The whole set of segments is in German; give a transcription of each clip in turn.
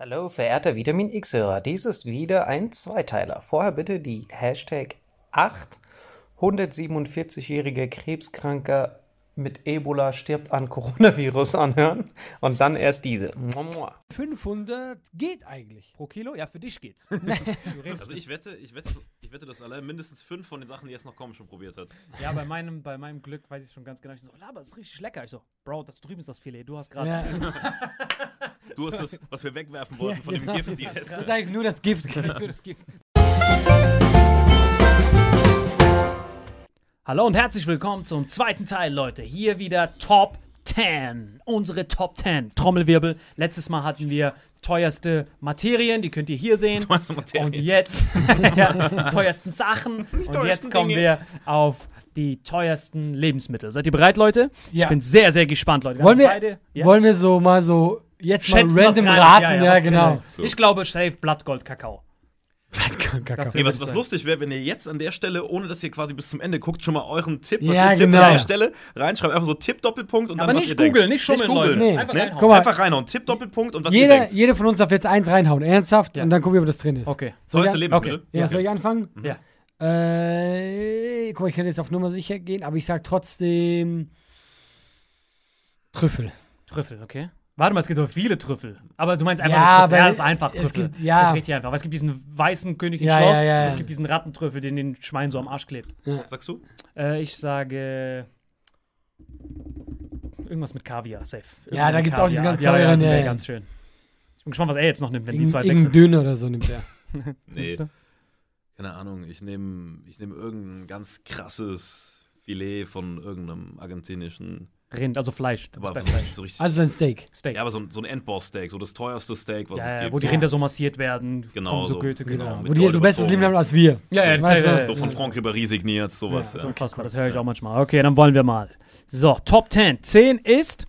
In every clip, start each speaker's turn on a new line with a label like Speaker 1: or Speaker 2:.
Speaker 1: Hallo, verehrter Vitamin X-Hörer. Dies ist wieder ein Zweiteiler. Vorher bitte die Hashtag 8 147-jährige Krebskranker mit Ebola stirbt an Coronavirus anhören und dann erst diese. Mua, mua.
Speaker 2: 500 geht eigentlich. Pro Kilo? Ja, für dich geht's.
Speaker 3: Also ich wette, ich wette, ich wette, dass allein mindestens fünf von den Sachen, die jetzt noch kommen, schon probiert hat.
Speaker 2: ja, bei meinem, bei meinem Glück weiß ich schon ganz genau. Ich so, Laber, das ist richtig lecker. Ich so, Bro, das drüben ist das Filet. Du hast gerade.
Speaker 4: Ja.
Speaker 3: Du hast das, was wir wegwerfen wollten von dem
Speaker 4: genau.
Speaker 3: Gift, die
Speaker 4: Das
Speaker 3: Reste.
Speaker 4: ist eigentlich nur das Gift.
Speaker 2: Nur das Gift. Hallo und herzlich willkommen zum zweiten Teil, Leute. Hier wieder Top 10. Unsere Top 10. Trommelwirbel. Letztes Mal hatten wir teuerste Materien, die könnt ihr hier sehen.
Speaker 3: Teuerste Materien.
Speaker 2: Und jetzt ja, teuersten Sachen. Und
Speaker 3: teuersten
Speaker 2: jetzt kommen
Speaker 3: Dinge.
Speaker 2: wir auf die teuersten Lebensmittel. Seid ihr bereit, Leute? Ich
Speaker 4: Ja.
Speaker 2: bin sehr, sehr gespannt, Leute. Wir
Speaker 4: Wollen wir,
Speaker 2: beide, ja?
Speaker 4: wollen wir so mal so jetzt mal
Speaker 2: Schätzen,
Speaker 4: random
Speaker 2: rein-
Speaker 4: raten? Ja,
Speaker 2: was
Speaker 4: genau.
Speaker 2: rein- Ich glaube, safe Blattgold Kakao.
Speaker 4: Kakao.
Speaker 2: Das
Speaker 3: Ey, was, was lustig wäre, wenn ihr jetzt an der Stelle, ohne dass ihr quasi bis zum Ende guckt, schon mal euren Tipp, was
Speaker 4: Ja,
Speaker 3: ihr tippt
Speaker 4: genau.
Speaker 3: an der Stelle reinschreibt. Einfach so Tipp Doppelpunkt und
Speaker 2: Aber
Speaker 3: dann was
Speaker 2: nicht
Speaker 3: ihr denkt.
Speaker 2: googeln, nicht schummeln, Leute.
Speaker 3: googeln.
Speaker 4: Nee.
Speaker 2: Einfach
Speaker 3: Ne?
Speaker 2: reinhauen.
Speaker 3: Einfach reinhauen. Tipp Doppelpunkt und was ihr
Speaker 4: Jeder,
Speaker 3: denkt.
Speaker 4: jeder von uns darf jetzt eins reinhauen, ernsthaft,
Speaker 2: Ja.
Speaker 4: und dann gucken wir, ob das drin ist.
Speaker 2: Okay.
Speaker 4: Soll ich, an-
Speaker 3: Lebensmittel.
Speaker 4: ja, soll ich anfangen?
Speaker 2: Ja.
Speaker 4: Äh, guck mal, ich könnte jetzt auf Nummer sicher gehen, aber ich sag trotzdem Trüffel.
Speaker 2: Trüffel, okay. Warte mal, es gibt doch viele Trüffel. Aber du meinst einfach
Speaker 4: Ja,
Speaker 2: nur Trüffel.
Speaker 4: aber
Speaker 2: Ja, ist einfach
Speaker 4: es
Speaker 2: Trüffel.
Speaker 4: gibt- ja.
Speaker 2: Das ist richtig einfach. Aber es gibt diesen weißen König im
Speaker 4: Ja,
Speaker 2: Schloss
Speaker 4: ja, ja,
Speaker 2: und
Speaker 4: ja.
Speaker 2: es gibt diesen Rattentrüffel, den den Schwein so am Arsch klebt.
Speaker 3: Sagst du?
Speaker 2: Äh, ich sage irgendwas mit Kaviar, safe.
Speaker 4: Ja, da
Speaker 2: Irgendwas
Speaker 4: gibt's
Speaker 2: mit
Speaker 4: auch diese
Speaker 2: Kaviar.
Speaker 4: ganz
Speaker 2: ja, ja,
Speaker 4: teuren, ja,
Speaker 2: wäre
Speaker 4: ja.
Speaker 2: ganz schön. Ich bin gespannt, was er jetzt noch nimmt, wenn die
Speaker 4: Irgend-
Speaker 2: zwei wechseln.
Speaker 4: Döner oder so nimmt er.
Speaker 3: Nee. Keine Ahnung. Ich nehme ich nehm irgendein ganz krasses Filet von irgendeinem argentinischen.
Speaker 2: Rind, also Fleisch. Das
Speaker 3: Aber
Speaker 2: ist
Speaker 3: so
Speaker 2: Fleisch.
Speaker 3: richtig, so richtig
Speaker 4: Also ein Steak.
Speaker 2: Steak.
Speaker 3: ja, aber so, ein- so ein Endboss-Steak, so das teuerste Steak, was
Speaker 2: ja,
Speaker 3: es
Speaker 2: ja,
Speaker 3: gibt.
Speaker 2: wo die Rinder so massiert werden.
Speaker 3: Genau,
Speaker 2: so,
Speaker 3: so.
Speaker 2: Goethe,
Speaker 3: Genau.
Speaker 2: genau.
Speaker 4: Wo die so bestes Leben haben als wir.
Speaker 2: Ja, ja, das
Speaker 4: Weißt
Speaker 2: ja, ja,
Speaker 3: So von
Speaker 2: ja.
Speaker 3: Franck Ribéry signiert, sowas.
Speaker 2: Das ist
Speaker 3: Ja.
Speaker 2: unfassbar, das höre ich auch manchmal. Okay, dann wollen wir mal. So, Top 10. 10 ist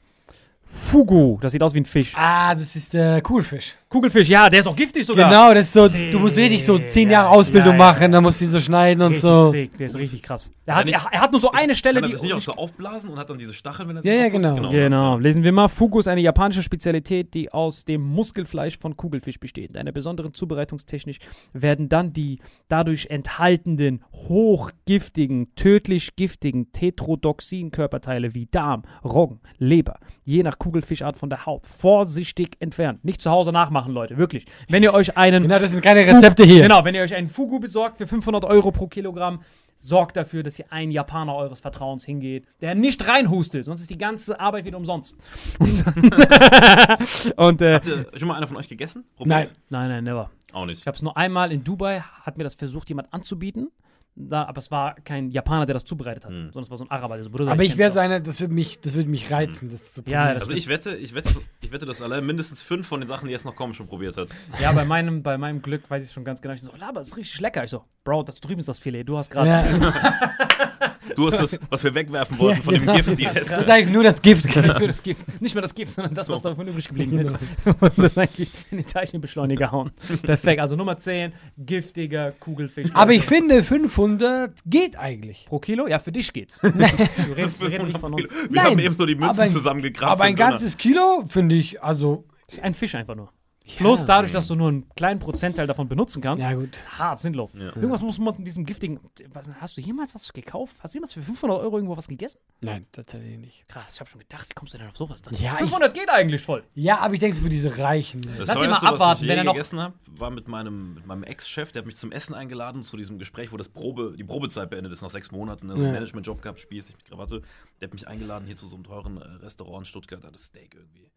Speaker 5: Fugu. Das sieht aus wie ein Fisch.
Speaker 4: Ah, das ist der Kugelfisch.
Speaker 5: Kugelfisch, ja, der ist auch giftig sogar.
Speaker 4: Genau, das ist so, du musst richtig so zehn Jahre
Speaker 5: Ja,
Speaker 4: Ausbildung
Speaker 5: ja, ja,
Speaker 4: machen, dann musst du ihn so schneiden und
Speaker 5: Richtig
Speaker 4: so.
Speaker 5: sick, der ist richtig krass. Er hat, er, er hat nur so eine Stelle,
Speaker 3: Kann er
Speaker 5: die.
Speaker 3: das nicht auch so aufblasen und hat dann diese Stacheln, wenn er
Speaker 4: Ja,
Speaker 3: sich
Speaker 4: ja,
Speaker 3: aufpustet?
Speaker 4: genau.
Speaker 5: Genau, lesen wir mal. Fugu ist eine japanische Spezialität, die aus dem Muskelfleisch von Kugelfisch besteht. In einer besonderen Zubereitungstechnik werden dann die dadurch enthaltenen hochgiftigen, tödlich giftigen Tetrodoxin-Körperteile wie Darm, Roggen, Leber, je nach Kugelfischart von der Haut, vorsichtig entfernt. Nicht zu Hause nachmachen, Leute, wirklich. Wenn ihr euch einen
Speaker 4: Genau, das sind keine Rezepte hier.
Speaker 5: Genau, wenn ihr euch einen Fugu besorgt für 500 Euro pro Kilogramm, sorgt dafür, dass ihr einen Japaner eures Vertrauens hingeht, der nicht reinhustet, sonst ist die ganze Arbeit wieder umsonst. Und, und äh,
Speaker 3: Habt ihr schon mal einer von euch gegessen?
Speaker 4: Nein.
Speaker 5: nein, nein, never.
Speaker 3: Auch nicht.
Speaker 5: Ich habe es nur einmal in Dubai, hat mir das versucht, jemand anzubieten. Da, aber es war kein Japaner, der das zubereitet hat, sondern es war so ein Araber. Der so, Bruder,
Speaker 4: Aber ich wäre
Speaker 5: das
Speaker 4: so einer, das würde mich, das würde mich reizen, das zu
Speaker 5: Ja,
Speaker 4: probieren.
Speaker 5: das
Speaker 3: Also ich wette, ich wette, ich wette, dass allein mindestens fünf von den Sachen, die jetzt noch kommen, schon probiert hat.
Speaker 5: Ja, bei meinem, bei meinem Glück weiß ich schon ganz genau. Ich so, Laber, das ist richtig lecker. Ich so, Bro, das drüben ist das Filet. Du hast gerade.
Speaker 4: ja.
Speaker 3: Du hast das, was wir wegwerfen wollten von dem
Speaker 4: genau.
Speaker 3: Gift, die
Speaker 4: Das ist eigentlich nur das Gift.
Speaker 5: Nur das Gift. Nicht mehr das Gift, sondern das, was davon übrig geblieben ist. Und das eigentlich in den Teilchenbeschleuniger hauen. Perfekt. Also Nummer 10, giftiger Kugelfisch.
Speaker 4: Aber ich finde, 500 geht eigentlich.
Speaker 5: Pro Kilo? Ja, für dich geht's. Du redest, redest nicht von uns.
Speaker 3: Wir
Speaker 4: Nein,
Speaker 3: haben eben so die Münzen zusammengekramt.
Speaker 4: Aber ein ganzes Kilo finde ich, also.
Speaker 5: Ist ein Fisch einfach nur. Bloß dadurch, dass du nur einen kleinen Prozentteil davon benutzen kannst,
Speaker 4: Ja, gut.
Speaker 5: ist hart sinnlos. Irgendwas muss man mit diesem giftigen. Was, hast du jemals was gekauft? Hast du jemals für 500 Euro irgendwo was gegessen?
Speaker 4: Nein, tatsächlich nicht.
Speaker 5: Krass, ich habe schon gedacht, wie kommst du denn auf sowas dann?
Speaker 4: Ja, ich-
Speaker 5: 500 geht eigentlich voll.
Speaker 4: Ja, aber ich denke so für diese Reichen.
Speaker 3: Das
Speaker 5: Lass ihn mal abwarten,
Speaker 3: was ich
Speaker 5: wenn er noch-
Speaker 3: gegessen habe, war mit meinem, mit meinem Ex-Chef, der hat mich zum Essen eingeladen, zu diesem Gespräch, wo das Probe, die Probezeit beendet ist nach sechs Monaten, so einen
Speaker 4: Ja.
Speaker 3: Managementjob gehabt, spießig mit Krawatte. Der hat mich eingeladen hier zu so einem teuren äh, Restaurant in Stuttgart, da hat das Steak irgendwie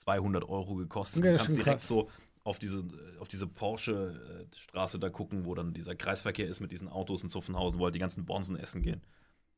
Speaker 3: 200 Euro gekostet.
Speaker 4: Ja,
Speaker 3: du
Speaker 4: ist
Speaker 3: kannst direkt
Speaker 4: krass.
Speaker 3: so auf diese, äh, auf diese Porsche-Straße da gucken, wo dann dieser Kreisverkehr ist mit diesen Autos in Zuffenhausen, wo halt die ganzen Bonzen essen gehen.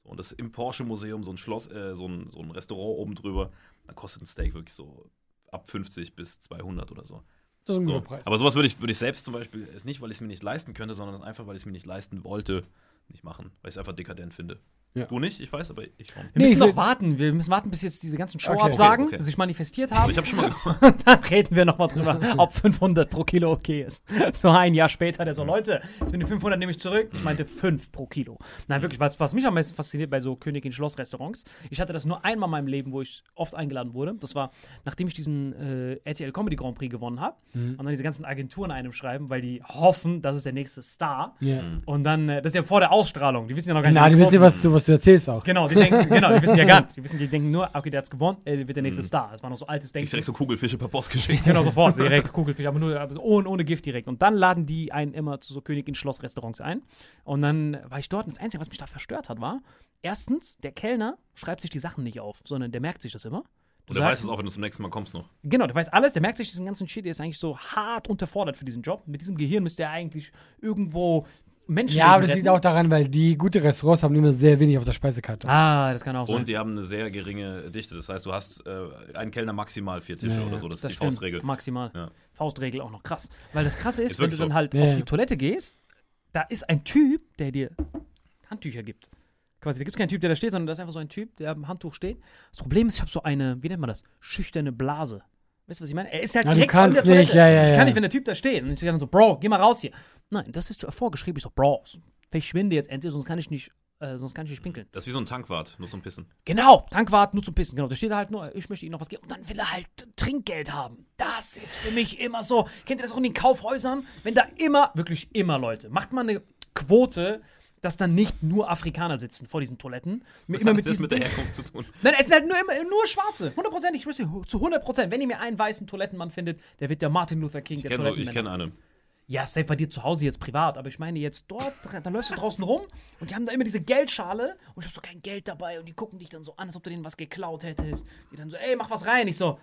Speaker 3: Und das im Porsche-Museum, so ein Schloss, äh, so, ein, so ein Restaurant oben drüber, da kostet ein Steak wirklich so ab 50 bis 200 oder so.
Speaker 4: Das ist ein
Speaker 3: So.
Speaker 4: guter Preis.
Speaker 3: Aber sowas würde ich, würde ich selbst zum Beispiel, ist nicht, weil ich es mir nicht leisten könnte, sondern einfach, weil ich es mir nicht leisten wollte, nicht machen. Weil ich es einfach dekadent finde.
Speaker 4: Ja.
Speaker 3: Du nicht, ich weiß, aber ich schon.
Speaker 5: Wir
Speaker 4: Nee,
Speaker 5: müssen noch warten. Wir müssen warten, bis jetzt diese ganzen. Show-Absagen
Speaker 3: Okay, okay.
Speaker 5: sich manifestiert
Speaker 3: Aber
Speaker 5: haben.
Speaker 3: ich habe schon mal gesagt,
Speaker 5: Dann reden wir nochmal drüber, ob 500 pro Kilo okay ist. So ein Jahr später, der so, Leute, jetzt bin ich 500 nehme ich zurück. Ich meinte 5 pro Kilo. Nein, wirklich, was, was mich am meisten fasziniert bei so Königin-Schloss-Restaurants, ich hatte das nur einmal in meinem Leben, wo ich oft eingeladen wurde. Das war, nachdem ich diesen äh, RTL Comedy Grand Prix gewonnen habe und dann diese ganzen Agenturen einem schreiben, weil die hoffen, das ist der nächste Star.
Speaker 4: Ja.
Speaker 5: Und dann, äh, das ist ja vor der Ausstrahlung, die wissen ja noch gar nicht,
Speaker 4: Na, die wissen ja, was du, was du erzählst auch.
Speaker 5: Genau, die denken, genau, die wissen ja gar nicht. Die wissen, die denken nur, okay, der hat's gewonnen, er wird der nächste Star. Das war noch so altes
Speaker 3: ich
Speaker 5: Denken.
Speaker 3: direkt so Kugelfische per Post geschickt.
Speaker 5: Genau, sofort, direkt Kugelfisch, aber nur aber so ohne, ohne Gift direkt. Und dann laden die einen immer zu so Königin-Schloss-Restaurants ein. Und dann war ich dort und das Einzige, was mich da verstört hat, war, erstens, der Kellner schreibt sich die Sachen nicht auf, sondern der merkt sich das immer. Du
Speaker 3: Und er weiß
Speaker 5: sagst-
Speaker 3: es auch, wenn du zum nächsten Mal kommst noch.
Speaker 5: Genau, der weiß alles, der merkt sich diesen ganzen Shit, der ist eigentlich so hart unterfordert für diesen Job. Mit diesem Gehirn müsste er eigentlich irgendwo Menschen
Speaker 4: Ja, aber das liegt auch daran, weil die gute Restaurants haben immer sehr wenig auf der Speisekarte.
Speaker 5: Ah, das kann auch sein.
Speaker 3: Und die haben eine sehr geringe Dichte. Das heißt, du hast äh, einen Kellner maximal vier Tische
Speaker 4: Ja,
Speaker 3: oder so. Das,
Speaker 5: Das
Speaker 3: ist die
Speaker 5: stimmt,
Speaker 3: Faustregel.
Speaker 5: Maximal.
Speaker 3: Ja.
Speaker 5: Faustregel auch noch krass. Weil das Krasse ist,
Speaker 3: Ist
Speaker 5: wenn du
Speaker 3: wirklich
Speaker 5: dann
Speaker 3: so.
Speaker 5: halt
Speaker 4: Ja,
Speaker 5: auf die Toilette gehst, da ist ein Typ, der dir Handtücher gibt. Quasi, da gibt es keinen Typ, der da steht, sondern da ist einfach so ein Typ, der am Handtuch steht. Das Problem ist, ich habe so eine, wie nennt man das? Schüchterne Blase. Weißt du, was ich meine? Er ist halt
Speaker 4: Ja, du
Speaker 5: direkt
Speaker 4: kannst
Speaker 5: an der
Speaker 4: nicht, ja, ja,
Speaker 5: Ich kann nicht, wenn der Typ da steht. Und ich dann so, Bro, geh mal raus hier. Nein, das ist vorgeschrieben. Ich so, Bro, verschwinde jetzt endlich, sonst kann ich nicht, äh, sonst kann ich nicht pinkeln.
Speaker 3: Das ist wie so ein Tankwart, nur zum Pissen.
Speaker 5: Genau, Tankwart nur zum Pissen. Genau, da steht halt nur, ich möchte Ihnen noch was geben. Und dann will er halt Trinkgeld haben. Das ist für mich immer so. Kennt ihr das auch in den Kaufhäusern? Wenn da immer, wirklich immer Leute, macht man eine Quote, dass dann nicht nur Afrikaner sitzen vor diesen Toiletten.
Speaker 3: Was
Speaker 5: immer
Speaker 3: hat
Speaker 5: mit
Speaker 3: das mit der Herkunft zu tun?
Speaker 5: Nein, es sind halt nur, immer, nur Schwarze. Hundertprozentig, ich wüsste, zu 100 Prozent. Wenn ihr mir einen weißen Toilettenmann findet, der wird der Martin Luther King
Speaker 3: Ich
Speaker 5: der
Speaker 3: kenne so, ich kenne einen.
Speaker 5: Ja, safe bei dir zu Hause jetzt privat, aber ich meine jetzt dort, dann läufst du draußen rum und die haben da immer diese Geldschale und ich hab so kein Geld dabei und die gucken dich dann so an, als ob du denen was geklaut hättest. Die dann so, ey, mach was rein. Ich so,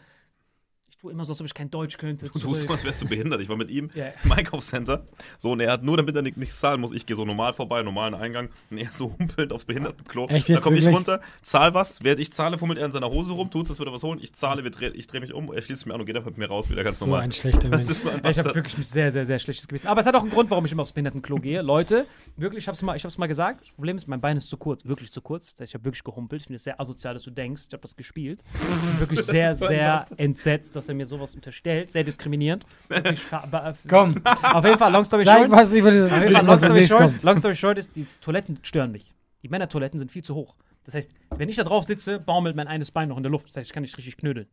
Speaker 5: tue immer so, als ob ich kein Deutsch könnte.
Speaker 3: Du tust so, als wärst du behindert. Ich war mit ihm
Speaker 5: Ja.
Speaker 3: im Einkaufscenter. So, und er hat nur, damit er nicht- nichts zahlen muss, ich gehe so normal vorbei, normalen Eingang. Und er so humpelnd aufs Behindertenklo.
Speaker 4: Echt
Speaker 3: Da komme ich runter, zahl was. Während ich zahle, fummelt er in seiner Hose rum, tut, als würde er was holen. Ich zahle, wir dreh, ich drehe mich um, er schließt mich an und geht einfach mit mir raus, wieder ganz
Speaker 4: So
Speaker 3: normal.
Speaker 4: ein schlechter Mensch.
Speaker 3: ist so ein
Speaker 5: ich habe wirklich ein sehr, sehr, sehr schlechtes Gewissen. Aber es hat auch einen Grund, warum ich immer aufs Behindertenklo gehe. Leute, wirklich, ich habe es mal, ich hab's mal gesagt. Das Problem ist, mein Bein ist zu kurz, wirklich zu kurz. Das heißt, ich habe wirklich gehumpelt. Ich finde es sehr asozial, dass du denkst. Ich habe das gespielt. Ich bin wirklich sehr, sehr entsetzt, dass er mir sowas unterstellt. Sehr diskriminierend. Aber-
Speaker 4: Komm,
Speaker 5: Auf jeden Fall, long story
Speaker 4: sag
Speaker 5: short.
Speaker 4: was, ich würde
Speaker 5: Auf jeden Fall, long story, short, long story short ist, die Toiletten stören mich. Die Männertoiletten sind viel zu hoch. Das heißt, wenn ich da drauf sitze, baumelt mein eines Bein noch in der Luft. Das heißt, ich kann nicht richtig knödeln.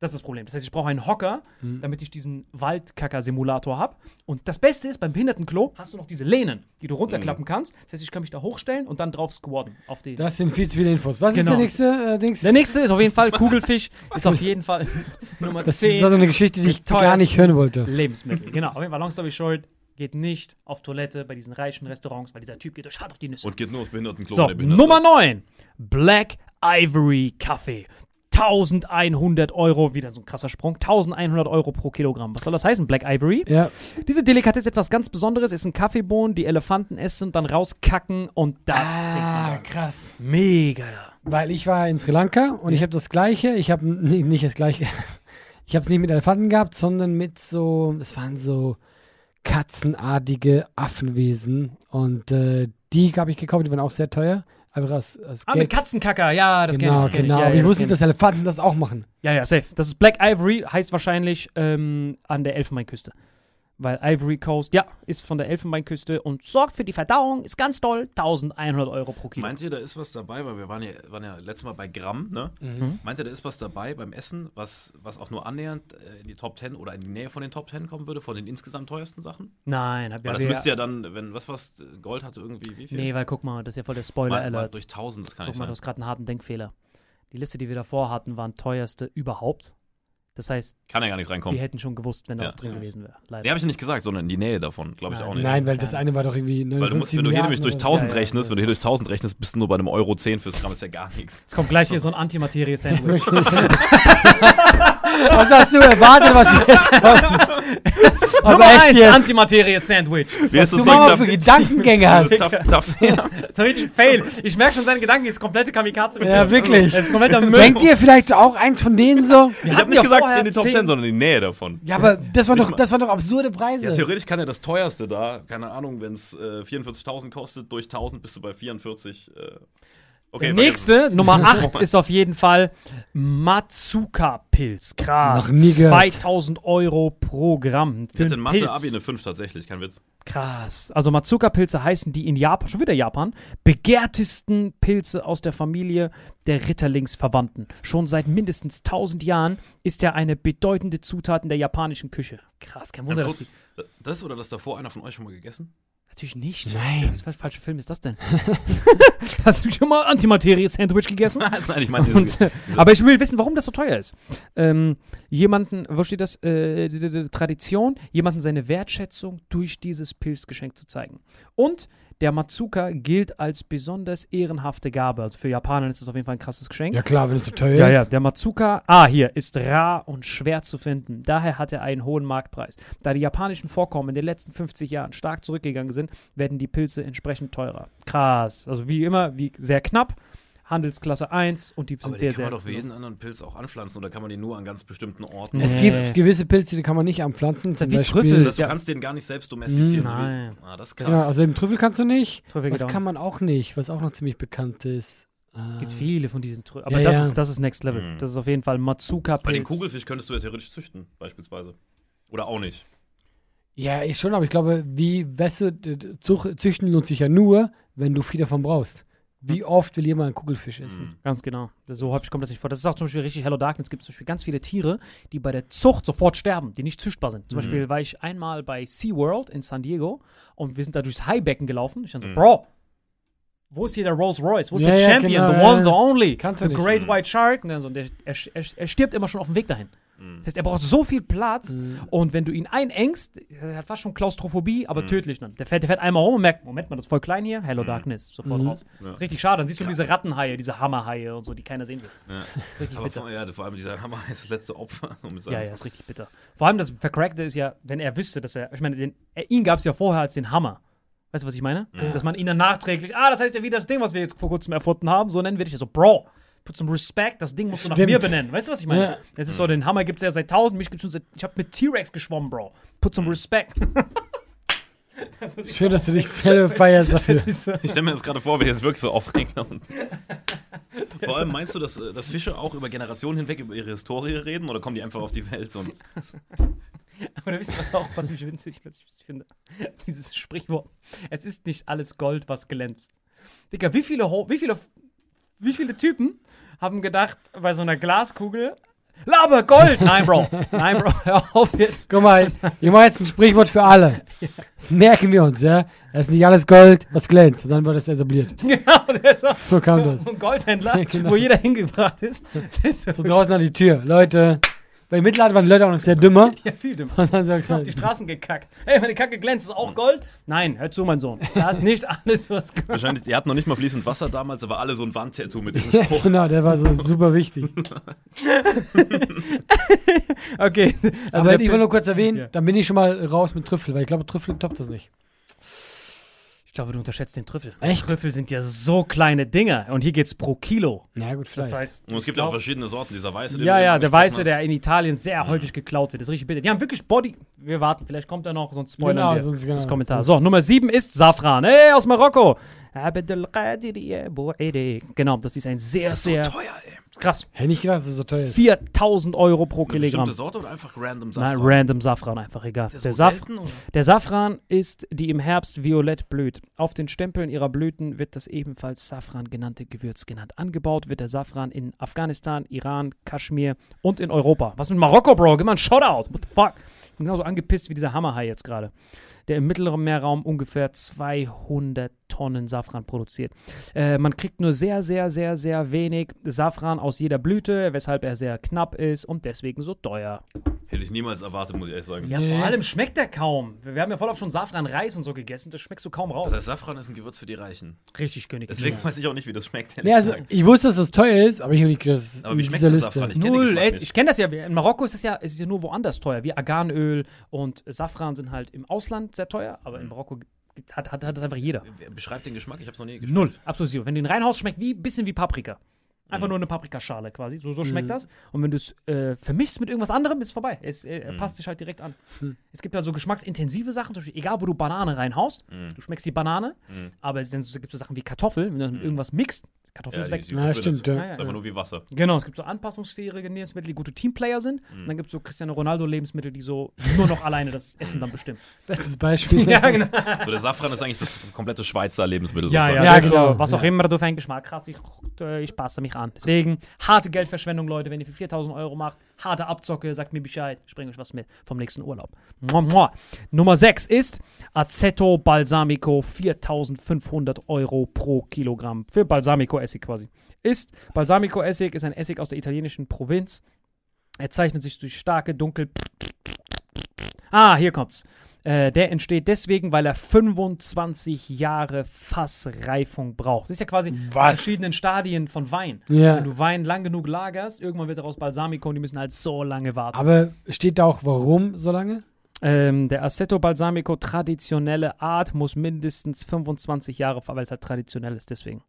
Speaker 5: Das ist das Problem. Das heißt, ich brauche einen Hocker,
Speaker 4: Hm.
Speaker 5: damit ich diesen Waldkacker-Simulator habe. Und das Beste ist, beim Behindertenklo hast du noch diese Lehnen, die du runterklappen kannst. Das heißt, ich kann mich da hochstellen und dann drauf squatten. Auf die
Speaker 4: Das sind viel zu viele Infos. Was
Speaker 5: Genau.
Speaker 4: ist der nächste äh, Dings?
Speaker 5: der nächste ist auf jeden Fall Kugelfisch. ist auf jeden Fall Nummer
Speaker 4: das
Speaker 5: 10.
Speaker 4: war so eine Geschichte, die ich gar nicht hören wollte.
Speaker 5: Lebensmittel. Genau, auf jeden Fall, long story short, geht nicht auf Toilette bei diesen reichen Restaurants, weil dieser Typ geht euch hart auf die Nüsse.
Speaker 3: Und geht nur aufs Behindertenklo,
Speaker 5: So,
Speaker 3: er
Speaker 5: Nummer
Speaker 3: ist.
Speaker 5: 9. Black Ivory Kaffee. 1100 Euro, wieder so ein krasser Sprung, 1100 Euro pro Kilogramm. Was soll das heißen, Black Ivory?
Speaker 4: Ja,
Speaker 5: Diese Delikatesse ist etwas ganz Besonderes, ist ein Kaffeebohnen, die Elefanten essen, dann rauskacken und das
Speaker 4: ah, krass.
Speaker 5: Mega.
Speaker 4: Weil ich war in Sri Lanka und ich habe das Gleiche. Ich habe nee, nicht das Gleiche. Ich habe es nicht mit Elefanten gehabt, sondern mit so, das waren so katzenartige Affenwesen und äh, die habe ich gekauft. Die waren auch sehr teuer. Einfach als, als
Speaker 5: Ah, mit Katzenkacker, ja, das
Speaker 4: genau,
Speaker 5: kenn ich.
Speaker 4: Genau.
Speaker 5: ich. Ja,
Speaker 4: Aber
Speaker 5: ja,
Speaker 4: ich wusste, dass Elefanten das auch machen.
Speaker 5: Ja, ja, safe. Das ist Black Ivory, heißt wahrscheinlich ähm, an der Elfenbeinküste. Weil Ivory Coast, ja, ist von der Elfenbeinküste und sorgt für die Verdauung, ist ganz toll. 1100 Euro pro Kilo.
Speaker 3: Meint ihr, da ist was dabei, weil wir waren ja, waren ja letztes Mal bei Gramm, ne?
Speaker 5: Mhm.
Speaker 3: Meint ihr, da ist was dabei beim Essen, was, was auch nur annähernd äh, in die Top 10 oder in die Nähe von den Top 10 kommen würde, von den insgesamt teuersten Sachen?
Speaker 5: Nein, hab
Speaker 3: Weil das
Speaker 5: wir-
Speaker 3: müsste ja dann, wenn, was was, Gold hatte irgendwie, wie viel?
Speaker 5: Nee, weil guck mal, das ist ja voll der
Speaker 3: mal,
Speaker 5: Spoiler-Alert.
Speaker 3: mal durch 1000, das kann
Speaker 5: Guck
Speaker 3: nicht
Speaker 5: mal,
Speaker 3: sein.
Speaker 5: du hast gerade einen harten Denkfehler. Die Liste, die wir davor hatten, waren teuerste überhaupt. Das heißt,
Speaker 3: Kann ja gar nicht
Speaker 5: wir
Speaker 3: reinkommen.
Speaker 5: hätten schon gewusst, wenn da
Speaker 3: Ja.
Speaker 5: was drin gewesen wäre. Leider.
Speaker 3: Nee, habe ich nicht gesagt, sondern in die Nähe davon, glaube ich
Speaker 5: Nein.
Speaker 3: auch nicht.
Speaker 4: Nein, weil das eine war doch irgendwie 59
Speaker 3: Weil du musst, wenn du hier nämlich durch
Speaker 4: Milliarden oder
Speaker 3: 1000
Speaker 5: Ja, ja,
Speaker 3: rechnest, wenn du hier durch 1000 rechnest, bist du nur bei einem Euro 10 fürs Gramm, ist ja gar nichts.
Speaker 5: Es kommt gleich hier so ein Antimaterie-Sandwich.
Speaker 4: Was hast du erwartet, was jetzt kommt?
Speaker 5: Nummer
Speaker 4: Aber echt
Speaker 5: 1,
Speaker 4: jetzt.
Speaker 5: Antimaterie-Sandwich.
Speaker 3: Wie ist
Speaker 4: Du
Speaker 3: das
Speaker 4: Mama
Speaker 3: so
Speaker 4: für Gedankengänge
Speaker 3: Das
Speaker 4: hast.
Speaker 3: ist tough, tough. Ja.
Speaker 5: Das ist richtig fail. Ich merke schon seine Gedanken, ist komplette Kamikaze.
Speaker 4: Ja, wirklich.
Speaker 5: Das ist kompletter Müll.
Speaker 4: Denkt ihr vielleicht auch eins von denen so?
Speaker 5: Wir
Speaker 3: Ich habe
Speaker 5: hatten
Speaker 3: nicht
Speaker 5: ja
Speaker 3: gesagt
Speaker 5: vorher
Speaker 3: in die Top 10,
Speaker 5: 10
Speaker 3: sondern in die Nähe davon.
Speaker 4: Ja, aber das waren doch, das waren doch absurde Preise.
Speaker 3: Ja, theoretisch kann ja das teuerste da, keine Ahnung, wenn es äh, 44.000 kostet, durch 1000 bist du bei 44. Äh, okay,
Speaker 5: Der nächste, Nummer 8, ist auf jeden Fall Matsuka-Pilz. Krass.
Speaker 4: Noch nie gehört.
Speaker 5: 2000 Euro pro Gramm.
Speaker 3: Ich hatte in Mathe
Speaker 5: Pilz.
Speaker 3: Abi eine 5 tatsächlich, kein Witz.
Speaker 5: Krass. Also Matsuka-Pilze heißen die in Japan, schon wieder Japan, begehrtesten Pilze aus der Familie der Ritterlingsverwandten. Schon seit mindestens 1000 Jahren ist er eine bedeutende Zutat in der japanischen Küche. Krass, kein
Speaker 3: Ganz
Speaker 5: Wunder, dass
Speaker 3: kurz,
Speaker 5: die,
Speaker 3: das oder das davor einer von euch schon mal gegessen?
Speaker 5: Natürlich nicht.
Speaker 4: Nein.
Speaker 5: Was für ein falscher Film ist das denn? Hast du schon mal Antimaterie-Sandwich gegessen?
Speaker 3: Nein, ich meine,
Speaker 5: Und, äh, aber ich will wissen, warum das so teuer ist. Ähm, jemanden, wo steht das? Äh, Tradition, jemanden seine Wertschätzung durch dieses Pilzgeschenk zu zeigen. Und der Matsuka gilt als besonders ehrenhafte Gabe. Also für Japaner ist das auf jeden Fall ein krasses Geschenk.
Speaker 4: Ja klar, wenn es so teuer
Speaker 5: Ja,
Speaker 4: ist.
Speaker 5: ja, der Matsuka, ah, hier, ist rar und schwer zu finden. Daher hat er einen hohen Marktpreis. Da die japanischen Vorkommen in den letzten 50 Jahren stark zurückgegangen sind, werden die Pilze entsprechend teurer. Krass. Also wie immer, wie sehr knapp. Handelsklasse 1 und die sind
Speaker 3: aber
Speaker 5: sehr,
Speaker 3: den kann
Speaker 5: sehr.
Speaker 3: man doch jeden anderen Pilz auch anpflanzen oder kann man den nur an ganz bestimmten Orten?
Speaker 4: Es
Speaker 5: Nee.
Speaker 4: gibt gewisse Pilze, die kann man nicht anpflanzen.
Speaker 5: Das
Speaker 4: Zum
Speaker 5: wie
Speaker 4: Beispiel.
Speaker 5: Trüffel.
Speaker 3: Das heißt, du
Speaker 5: Ja.
Speaker 3: kannst den gar nicht selbst domestizieren. so wie-
Speaker 5: Nein.
Speaker 3: Ah, das ist krass.
Speaker 4: Genau, also im Trüffel kannst du nicht.
Speaker 5: Trüffel auch.
Speaker 4: kann man auch nicht, was auch noch ziemlich bekannt ist.
Speaker 5: Es gibt
Speaker 4: Äh,
Speaker 5: viele von diesen Trüffeln. Aber
Speaker 4: Ja,
Speaker 5: das,
Speaker 4: ja.
Speaker 5: Ist, das ist Next Level.
Speaker 3: Mhm.
Speaker 5: Das ist auf jeden Fall Matsuka-Pilz.
Speaker 3: Bei den Kugelfisch könntest du ja theoretisch züchten, beispielsweise. Oder auch nicht.
Speaker 4: Ja, ich schon, aber ich glaube, wie, weißt du, züchten lohnt sich ja nur, wenn du viel davon brauchst. Wie oft will jemand einen Kugelfisch essen?
Speaker 3: Mhm.
Speaker 5: Ganz genau. So häufig kommt das nicht vor. Das ist auch zum Beispiel richtig Hello Darkness. Es gibt zum Beispiel ganz viele Tiere, die bei der Zucht sofort sterben, die nicht züchtbar sind. Zum
Speaker 3: Mhm.
Speaker 5: Beispiel war ich einmal bei SeaWorld in San Diego und wir sind da durchs Haibecken gelaufen. Ich dachte,
Speaker 3: Mhm.
Speaker 5: Bro, wo ist hier der Rolls Royce? Wo ist
Speaker 4: Ja,
Speaker 5: der
Speaker 4: ja,
Speaker 5: Champion?
Speaker 4: genau,
Speaker 5: the one, the only.
Speaker 4: Kannst
Speaker 5: the. Great
Speaker 3: Mhm.
Speaker 5: White Shark. Und so, und der, er, er, er stirbt immer schon auf dem Weg dahin. Das heißt, er braucht so viel Platz und wenn du ihn einengst, er hat fast schon Klaustrophobie, aber tödlich dann. Der fährt, der fährt einmal rum und merkt, Moment mal, das ist voll klein hier, Hello Darkness, sofort raus. Das ist richtig schade. Dann siehst du diese Rattenhaie, diese Hammerhaie und so, die keiner sehen will.
Speaker 3: Ja.
Speaker 5: Richtig
Speaker 3: Aber
Speaker 5: bitter.
Speaker 3: vor, ja, vor allem dieser Hammer ist das letzte Opfer. So
Speaker 5: Ja, ja, ist richtig bitter. Vor allem das Vercrackte ist ja, wenn er wüsste, dass er, ich meine, den, er, ihn gab es ja vorher als den Hammer. Weißt du, was ich meine? Dass man ihn dann nachträglich, ah, das heißt ja wie das Ding, was wir jetzt vor kurzem erfunden haben, so nennen wir dich. Also, Bro, put some respect, das Ding musst du nach
Speaker 4: Stimmt.
Speaker 5: mir benennen. Weißt du, was ich meine?
Speaker 4: Ja.
Speaker 5: Das ist so, den Hammer gibt es ja seit tausend, mich gibt's schon seit, ich habe mit T-Rex geschwommen, Bro. Put some respect.
Speaker 4: Schön, dass du dich selber feierst dafür.
Speaker 5: Das so.
Speaker 3: Ich stelle mir das gerade vor, wie jetzt wirklich so aufregt. Vor allem meinst du, dass, äh, dass Fische auch über Generationen hinweg über ihre Historie reden oder kommen die einfach auf die Welt und
Speaker 5: Aber wisst ihr, was auch, was mich winzig ich finde? Dieses Sprichwort. Es ist nicht alles Gold, was glänzt. Digga, wie viele, Ho wie viele, wie viele Typen haben gedacht, bei so einer Glaskugel, Laber, Gold! Nein, Bro. Nein, Bro, hör auf jetzt.
Speaker 4: Guck mal, ich mache jetzt ein Sprichwort für alle. Das merken wir uns, ja. Es ist nicht alles Gold, was glänzt. Und dann wird das etabliert.
Speaker 5: Genau, der ist so,
Speaker 4: kam das.
Speaker 5: so ein Goldhändler,
Speaker 4: genau.
Speaker 5: wo jeder hingebracht. Das ist
Speaker 4: So draußen an die Tür. Leute, bei Mittelalter waren die Leute auch noch sehr dümmer.
Speaker 5: ja, viel dümmer.
Speaker 4: Und dann sagst du
Speaker 5: auf die
Speaker 4: halt,
Speaker 5: Straßen gekackt. Hey, meine Kacke glänzt, ist auch Gold? Nein, hör zu, mein Sohn. Da ist nicht alles, was Gold
Speaker 3: wahrscheinlich, die hatten noch nicht mal fließend Wasser damals, aber alle so ein Wandtattoo mit diesem Spruch.
Speaker 4: genau, der war so super wichtig.
Speaker 5: Okay. Also
Speaker 4: Aber ich will nur kurz erwähnen,
Speaker 5: Ja.
Speaker 4: dann bin ich schon mal raus mit Trüffel, weil ich glaube, Trüffel toppt das nicht.
Speaker 5: Ich glaube, du unterschätzt den Trüffel.
Speaker 4: Echt?
Speaker 5: Trüffel sind ja so kleine Dinger. Und hier geht's pro Kilo.
Speaker 4: Ja, gut, vielleicht.
Speaker 5: Das heißt.
Speaker 3: Und es gibt auch verschiedene Sorten. Dieser weiße, den
Speaker 5: Ja, ja, der Weiße,
Speaker 3: hast.
Speaker 5: der in Italien sehr häufig geklaut wird. Das ist richtig bitter. Die haben wirklich Body. Wir warten, vielleicht kommt er noch, sonst spoilern
Speaker 4: Genau,
Speaker 5: wir
Speaker 4: sonst- genau.
Speaker 5: das Kommentar. So, Nummer 7 ist Safran. Hey, aus Marokko. Genau, das ist ein sehr,
Speaker 3: Das ist so
Speaker 5: sehr
Speaker 3: teuer, ey.
Speaker 5: Krass.
Speaker 4: Hätte nicht gedacht, dass es so teuer ist.
Speaker 5: 4000 Euro pro
Speaker 3: Eine
Speaker 5: Kilogramm.
Speaker 3: bestimmte Sorte oder einfach random
Speaker 5: Nein,
Speaker 3: Safran?
Speaker 5: random Safran, einfach egal.
Speaker 3: Ist
Speaker 5: Der,
Speaker 3: der so
Speaker 5: Saf
Speaker 3: selten, oder?
Speaker 5: der Safran ist, die im Herbst violett blüht. Auf den Stempeln ihrer Blüten wird das ebenfalls Safran genannte Gewürz genannt. Angebaut wird der Safran in Afghanistan, Iran, Kaschmir und in Europa. Was mit Marokko, Bro? Gib mal einen Shoutout. What the fuck? Ich bin genauso angepisst wie dieser Hammerhai jetzt gerade, der im mittleren Meerraum ungefähr 200 Tonnen Safran produziert. Äh, man kriegt nur sehr, sehr, sehr, sehr wenig Safran aus jeder Blüte, weshalb er sehr knapp ist und deswegen so teuer.
Speaker 3: Hätte ich niemals erwartet, muss ich ehrlich sagen.
Speaker 5: Ja,
Speaker 4: Nee.
Speaker 5: vor allem schmeckt der kaum. Wir wir haben ja voll auf schon Safran, Reis und so gegessen. Das schmeckst du kaum raus.
Speaker 3: Das heißt, Safran ist ein Gewürz für die Reichen.
Speaker 5: Richtig König.
Speaker 3: Deswegen weiß ich auch nicht, wie das schmeckt.
Speaker 4: Ja, also, ich wusste, dass das teuer ist, aber ich habe nicht es
Speaker 3: Aber wie schmeckt
Speaker 4: dieser Liste.
Speaker 3: Safran? Ich
Speaker 5: Null. Es,
Speaker 3: nicht.
Speaker 5: ich kenne das ja. In Marokko ist es ja, es ist ja nur woanders teuer. Wie Arganöl und Safran sind halt im Ausland sehr teuer, aber in Marokko gibt, hat, hat, hat das einfach jeder.
Speaker 3: Beschreibt den Geschmack, ich habe es noch nie geschmeckt.
Speaker 5: Null. Absolut zero. Wenn du den reinhaust, schmeckt wie bisschen wie Paprika. Einfach
Speaker 3: Mhm.
Speaker 5: nur eine Paprikaschale quasi. So, so schmeckt das. Und wenn du es äh, vermischst mit irgendwas anderem, ist es vorbei. Es äh,
Speaker 3: Mhm.
Speaker 5: passt sich halt direkt an. Es gibt halt so geschmacksintensive Sachen, zum Beispiel, egal wo du Banane reinhaust,
Speaker 3: Mhm.
Speaker 5: du schmeckst die Banane, aber es dann so- gibt es so Sachen wie Kartoffel, wenn du das mit irgendwas mixt, Kartoffel
Speaker 3: Mhm. Ja,
Speaker 5: ist
Speaker 3: die,
Speaker 5: weg.
Speaker 3: die
Speaker 4: Ja,
Speaker 3: verschwindet.
Speaker 4: stimmt, ja.
Speaker 5: Ja, ja,
Speaker 3: Ist einfach
Speaker 5: ja.
Speaker 3: nur wie Wasser.
Speaker 5: Genau, es gibt so anpassungsfähige Lebensmittel, die gute Teamplayer sind.
Speaker 3: Mhm.
Speaker 5: Und dann gibt es so Cristiano Ronaldo-Lebensmittel, die so nur noch alleine das Essen dann bestimmen.
Speaker 4: Bestes Beispiel.
Speaker 5: ja, genau.
Speaker 3: So, der Safran ist eigentlich das komplette Schweizer Lebensmittel.
Speaker 5: Ja, ja.
Speaker 4: Ja,
Speaker 5: das
Speaker 4: genau.
Speaker 5: So, was auch
Speaker 4: Ja.
Speaker 5: immer du für einen Geschmack hast, ich, äh, ich passe mich an. Deswegen, harte Geldverschwendung, Leute. Wenn ihr für 4000 Euro macht, harte Abzocke, sagt mir Bescheid. Ich bringe euch was mit vom nächsten Urlaub. Mua, mua. Nummer 6 ist Aceto Balsamico, 4500 Euro pro Kilogramm. Für Balsamico-Essig quasi. Ist, Balsamico-Essig ist ein Essig aus der italienischen Provinz. Er zeichnet sich durch starke, dunkel. Ah, hier kommt's. Äh, der entsteht deswegen, weil er 25 Jahre Fassreifung braucht. Das ist ja quasi
Speaker 4: Was?
Speaker 5: verschiedenen Stadien von Wein.
Speaker 4: Ja.
Speaker 5: Wenn du Wein lang genug lagerst, irgendwann wird daraus Balsamico und die müssen halt so lange warten.
Speaker 4: Aber steht da auch, warum so lange?
Speaker 5: Ähm, der Assetto Balsamico, traditionelle Art, muss mindestens 25 Jahre, weil es halt traditionell ist, deswegen.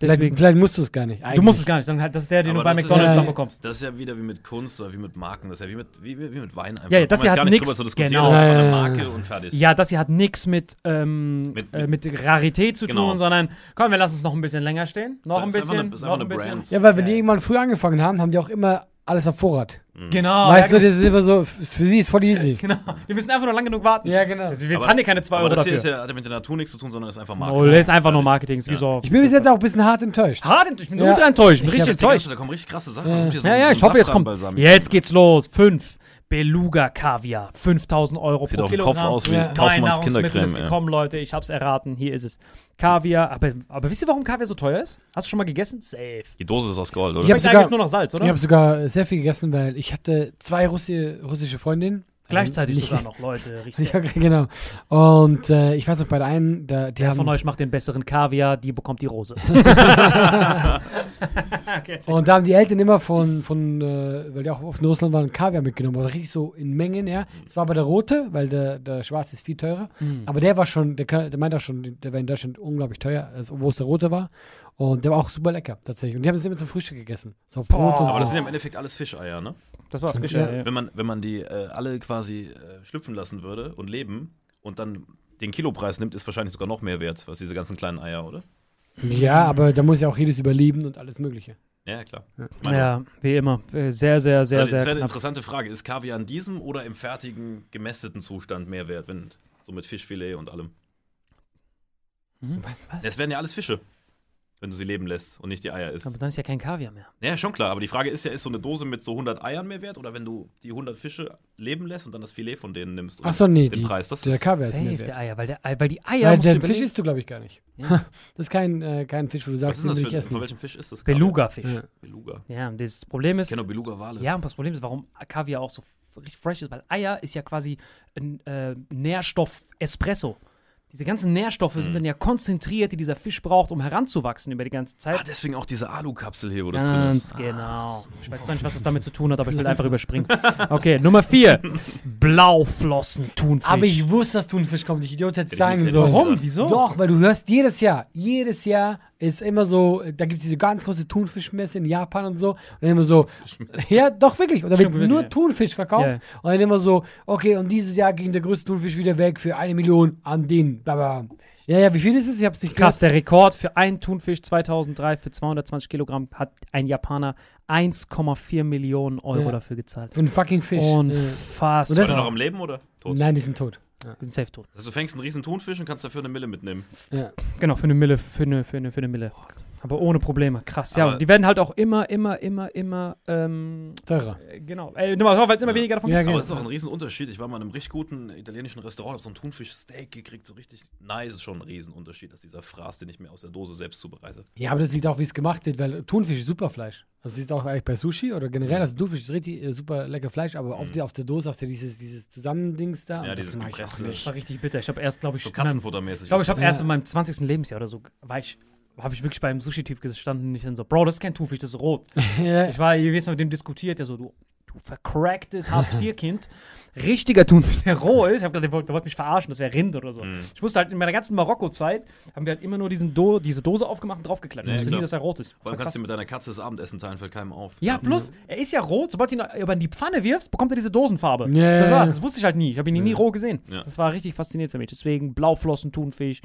Speaker 5: Deswegen.
Speaker 4: Vielleicht, vielleicht musst du es gar nicht.
Speaker 5: du musst es gar nicht, dann halt, das ist der, den
Speaker 3: Aber
Speaker 5: du bei McDonalds
Speaker 4: ja-
Speaker 5: dann bekommst.
Speaker 3: Das ist ja wieder wie mit Kunst oder wie mit Marken. Das ist ja wie mit, wie, wie mit Wein einfach.
Speaker 5: Ja, ja, das hier hat
Speaker 3: nicht
Speaker 5: nix-
Speaker 3: drüber zu diskutieren.
Speaker 5: genau.
Speaker 3: Das ist einfach eine
Speaker 4: Ja, ja, ja.
Speaker 3: Marke und fertig.
Speaker 5: Ja, das hier hat nichts mit, ähm,
Speaker 3: Mit-
Speaker 5: mit, äh, mit Rarität zu
Speaker 3: Genau.
Speaker 5: tun, sondern komm, wir lassen es noch ein bisschen länger stehen. Noch ein bisschen,
Speaker 3: eine- das ist
Speaker 5: noch
Speaker 3: einfach
Speaker 5: ein
Speaker 3: eine
Speaker 5: bisschen.
Speaker 3: Brand.
Speaker 4: Ja, weil wenn
Speaker 5: Ja.
Speaker 4: die irgendwann früh angefangen haben, haben die auch immer alles auf Vorrat.
Speaker 5: Genau.
Speaker 4: weißt
Speaker 5: ja,
Speaker 4: du, das ist immer so, für sie ist voll easy.
Speaker 5: Genau. Wir müssen einfach nur lang genug warten.
Speaker 4: Ja, genau.
Speaker 5: Also, wir
Speaker 3: Aber-
Speaker 5: zahlen dir keine 2
Speaker 3: Aber
Speaker 5: Euro
Speaker 3: das hier
Speaker 5: dafür.
Speaker 3: ist ja, hat ja mit der Natur nichts zu tun, sondern ist einfach
Speaker 5: Oh,
Speaker 3: Marketing.
Speaker 5: das ist einfach nur. Marketing.
Speaker 3: Ja.
Speaker 5: so.
Speaker 4: Ich bin bis jetzt auch ein bisschen hart enttäuscht.
Speaker 5: hart enttäuscht. Ich bin
Speaker 4: Ja.
Speaker 5: ultra enttäuscht. Ich bin
Speaker 4: Ich
Speaker 5: richtig enttäuscht.
Speaker 3: Da kommen richtig krasse Sachen.
Speaker 4: Ja.
Speaker 3: So
Speaker 5: Ja, ja,
Speaker 3: ein
Speaker 5: ich hoffe, jetzt kommt. Jetzt geht's los. Fünf. Beluga-Kaviar. 5000 Euro
Speaker 3: Sieht
Speaker 5: pro
Speaker 3: auf dem
Speaker 5: Kilogramm.
Speaker 3: Kopf aus wie
Speaker 4: Ja.
Speaker 3: Kaufmanns Kindercreme.
Speaker 5: ist gekommen, Leute. Ich hab's erraten. Hier ist es. Kaviar. Aber, aber wisst ihr, warum Kaviar so teuer ist? Hast du schon mal gegessen? Safe.
Speaker 3: Die Dose ist aus Gold, oder?
Speaker 4: Ich hab
Speaker 5: Schmeckt
Speaker 4: sogar-
Speaker 5: eigentlich nur noch Salz, oder?
Speaker 4: Ich habe sogar sehr viel gegessen, weil ich hatte zwei Russi russische Freundinnen.
Speaker 5: Gleichzeitig
Speaker 4: Nicht-
Speaker 5: sogar noch, Leute. Richtig.
Speaker 4: Ja, genau. Und äh, ich weiß noch, bei der einen, da, die
Speaker 5: Wer
Speaker 4: haben,
Speaker 5: von euch macht den besseren Kaviar, die bekommt die Rose. okay,
Speaker 4: und da haben die Eltern immer von, von äh, weil die auch oft in Russland waren, Kaviar mitgenommen. Aber richtig so in Mengen, ja. Es war aber der rote, weil der, der schwarze ist viel teurer.
Speaker 5: Mhm.
Speaker 4: Aber der war schon, der, der meinte auch schon, der war in Deutschland unglaublich teuer, also, wo es der rote war. Und der war auch super lecker, tatsächlich. Und die haben es immer zum Frühstück gegessen. So auf Brot und
Speaker 3: Aber das
Speaker 4: so.
Speaker 3: sind ja im Endeffekt alles Fischeier, ne?
Speaker 5: Das war's, Fischer.
Speaker 4: Ja.
Speaker 5: Ja.
Speaker 3: Wenn man, wenn man die äh, alle quasi äh, schlüpfen lassen würde und leben und dann den Kilopreis nimmt, ist wahrscheinlich sogar noch mehr wert, was diese ganzen kleinen Eier, oder?
Speaker 4: Ja, aber da muss ja auch jedes überleben und alles Mögliche.
Speaker 3: Ja, klar.
Speaker 4: Ja.
Speaker 3: Meine-
Speaker 5: Ja, wie immer. Äh, Sehr, sehr, sehr,
Speaker 3: Also,
Speaker 5: sehr
Speaker 3: das wäre eine interessante Frage. Ist Kaviar in diesem oder im fertigen, gemästeten Zustand mehr wert? Wenn, so mit Fischfilet und allem.
Speaker 4: Was?
Speaker 3: Das wären ja alles Fische, wenn du sie leben lässt und nicht die Eier isst.
Speaker 5: Aber dann ist ja kein Kaviar mehr.
Speaker 3: Ja, schon klar. Aber die Frage ist ja, ist so eine Dose mit so 100 Eiern mehr wert? Oder wenn du die 100 Fische leben lässt und dann das Filet von denen nimmst? und
Speaker 4: Ach so, nee,
Speaker 3: den
Speaker 4: die,
Speaker 3: Preis. Das
Speaker 4: der
Speaker 3: ist,
Speaker 4: Kaviar ist mehr
Speaker 5: der
Speaker 4: wert.
Speaker 5: Eier, weil, der, Ei- weil die Eier
Speaker 4: Weil den Fisch isst du, glaube ich, gar nicht.
Speaker 5: Ja.
Speaker 4: Das ist kein, äh, kein Fisch, wo du sagst, den will ich essen.
Speaker 3: von welchem Fisch ist das?
Speaker 5: Beluga-Fisch.
Speaker 4: Ja.
Speaker 3: Beluga.
Speaker 5: Ja, und das Problem
Speaker 3: Ich
Speaker 5: ist,
Speaker 3: kenne nur Beluga-Wale.
Speaker 5: ja, und das Problem ist, warum Kaviar auch so richtig fresh ist, weil Eier ist ja quasi ein äh, Nährstoff-Espresso. Diese ganzen Nährstoffe sind dann ja konzentriert, die dieser Fisch braucht, um heranzuwachsen über die ganze Zeit.
Speaker 3: Ah, deswegen auch diese Alu-Kapsel hier, wo das drin
Speaker 5: Ganz
Speaker 3: ist.
Speaker 5: genau. Ich weiß zwar nicht, was das damit zu tun hat, aber ich will einfach überspringen. Okay, Nummer vier. Blauflossen-Thunfisch.
Speaker 4: Aber ich wusste, dass Thunfisch kommt. Ich Idiot hätte es sagen sollen.
Speaker 5: Warum? Wieso?
Speaker 4: Doch, weil du hörst jedes Jahr, jedes Jahr ist immer so, da gibt es diese ganz große Thunfischmesse in Japan und so. Und dann immer so, ja, doch wirklich. Und da wird nur
Speaker 5: ja.
Speaker 4: Thunfisch verkauft.
Speaker 5: Ja.
Speaker 4: Und dann immer so, okay, und dieses Jahr ging der größte Thunfisch wieder weg für eine Million an den. Baba. Ja, ja, wie viel ist es? Ich hab's nicht
Speaker 5: Krass, der Rekord für einen Thunfisch 2003 für 220 Kilogramm hat ein Japaner 1,4 Millionen Euro
Speaker 4: Ja.
Speaker 5: dafür gezahlt.
Speaker 4: Für einen fucking Fisch.
Speaker 5: Unfassbar.
Speaker 4: Und
Speaker 3: er
Speaker 4: ist-
Speaker 3: noch am Leben oder tot?
Speaker 4: Nein, die sind tot. Ja.
Speaker 5: Die sind safe tot.
Speaker 3: Also du fängst einen riesen Thunfisch und kannst dafür eine Mille mitnehmen.
Speaker 4: Ja.
Speaker 5: Genau, für eine Mille, für eine, für eine, für eine Mille. Aber ohne Probleme. Krass. Ja,
Speaker 3: Aber-
Speaker 5: und die werden halt auch immer, immer, immer, immer, ähm,
Speaker 4: Teurer.
Speaker 5: äh, genau. Äh, weil es immer weniger davon
Speaker 4: Ja,
Speaker 5: gibt.
Speaker 4: genau.
Speaker 3: Aber es ist auch ein Riesenunterschied. Ich war mal in einem richtig guten italienischen Restaurant, hab so ein Thunfischsteak gekriegt, so richtig nice. Ist schon ein Riesenunterschied, als dieser Fraß, den ich mir aus der Dose selbst zubereite.
Speaker 4: Ja, aber das liegt auch, wie es gemacht wird, weil Thunfisch ist super Fleisch. Das ist auch eigentlich bei Sushi oder generell. Also Thunfisch ist richtig äh, super lecker Fleisch, aber auf, die, auf der Dose hast du dieses, dieses Zusammendings da.
Speaker 3: Ja,
Speaker 4: und
Speaker 3: dieses
Speaker 4: das mag ich auch
Speaker 3: gepresste.
Speaker 4: nicht.
Speaker 5: Das war richtig bitter. Ich habe erst, glaube ich,
Speaker 3: So
Speaker 5: in meinem-
Speaker 3: Katzenfuttermäßig.
Speaker 5: ich glaube, ich habe
Speaker 4: Ja.
Speaker 5: erst in meinem 20. Lebensjahr oder so, war ich, habe ich wirklich beim Sushi-Typ gestanden und ich dann so, Bro, das ist kein Thunfisch, das ist rot. Ich war jedes Mal mit dem diskutiert, der so, du, du vercracktes Hartz-IV-Kind. Richtiger Thunfisch, der roh ist. Ich habe gedacht, der wollte, mich verarschen, das wäre Rind oder so.
Speaker 3: Mhm.
Speaker 5: Ich wusste halt, in meiner ganzen Marokko-Zeit haben wir halt immer nur diesen Do diese Dose aufgemacht und draufgeklatscht.
Speaker 3: Ja,
Speaker 5: ich wusste nie, dass er rot ist.
Speaker 3: Allem kannst du mit deiner Katze das Abendessen teilen, fällt keinem auf.
Speaker 5: Ja, plus, er ist ja rot, sobald du ihn aber in die Pfanne wirfst, bekommt er diese Dosenfarbe.
Speaker 4: Ja, ja,
Speaker 5: das war's, das wusste ich halt nie. Ich habe ihn nie roh gesehen.
Speaker 3: Ja.
Speaker 5: Das war richtig faszinierend für mich. Deswegen Blauflossen, Thunfisch,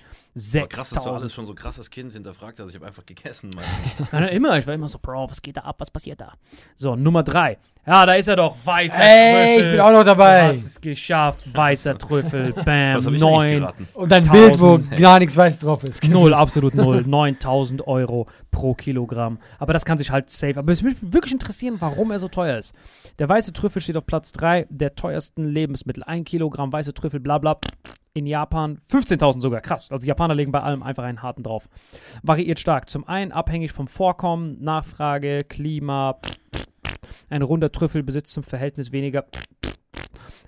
Speaker 3: Aber krass, dass du alles
Speaker 5: 6000.
Speaker 3: schon so krass als Kind hinterfragt hast. Ich habe einfach gegessen.
Speaker 5: immer. Ich war immer so, Bro, was geht da ab? Was passiert da? So, Nummer drei. Ja, da ist er doch. Weißer
Speaker 4: Ey, ich
Speaker 5: Trüffel.
Speaker 4: bin auch noch
Speaker 5: Du
Speaker 4: dabei.
Speaker 5: hast es geschafft. Weißer Trüffel. Bam.
Speaker 3: Was ich eigentlich
Speaker 5: Neun.
Speaker 3: geraten?
Speaker 4: Und ein Bild, wo
Speaker 5: 1000.
Speaker 4: gar nichts weiß drauf ist.
Speaker 5: Null, absolut null. 9000 Euro pro Kilogramm. Aber das kann sich halt safe. Aber es würde mich wirklich interessieren, warum er so teuer ist. Der weiße Trüffel steht auf Platz 3 der teuersten Lebensmittel. Ein Kilogramm weiße Trüffel, bla bla. In Japan 15.000 sogar. Krass. Also die Japaner legen bei allem einfach einen harten drauf. Variiert stark. Zum einen abhängig vom Vorkommen, Nachfrage, Klima. Ein runder Trüffel besitzt zum Verhältnis weniger.